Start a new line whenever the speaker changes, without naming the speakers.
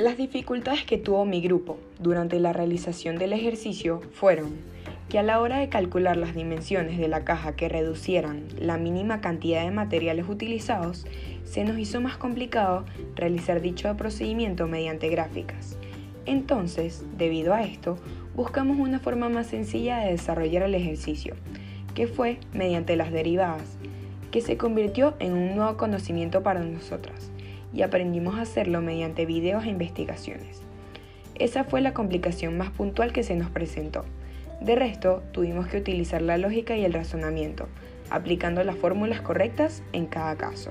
Las dificultades que tuvo mi grupo durante la realización del ejercicio fueron que a la hora de calcular las dimensiones de la caja que reducieran la mínima cantidad de materiales utilizados, se nos hizo más complicado realizar dicho procedimiento mediante gráficas. Entonces, debido a esto, buscamos una forma más sencilla de desarrollar el ejercicio, que fue mediante las derivadas, que se convirtió en un nuevo conocimiento para nosotras y aprendimos a hacerlo mediante videos e investigaciones. Esa fue la complicación más puntual que se nos presentó. De resto, tuvimos que utilizar la lógica y el razonamiento, aplicando las fórmulas correctas en cada caso.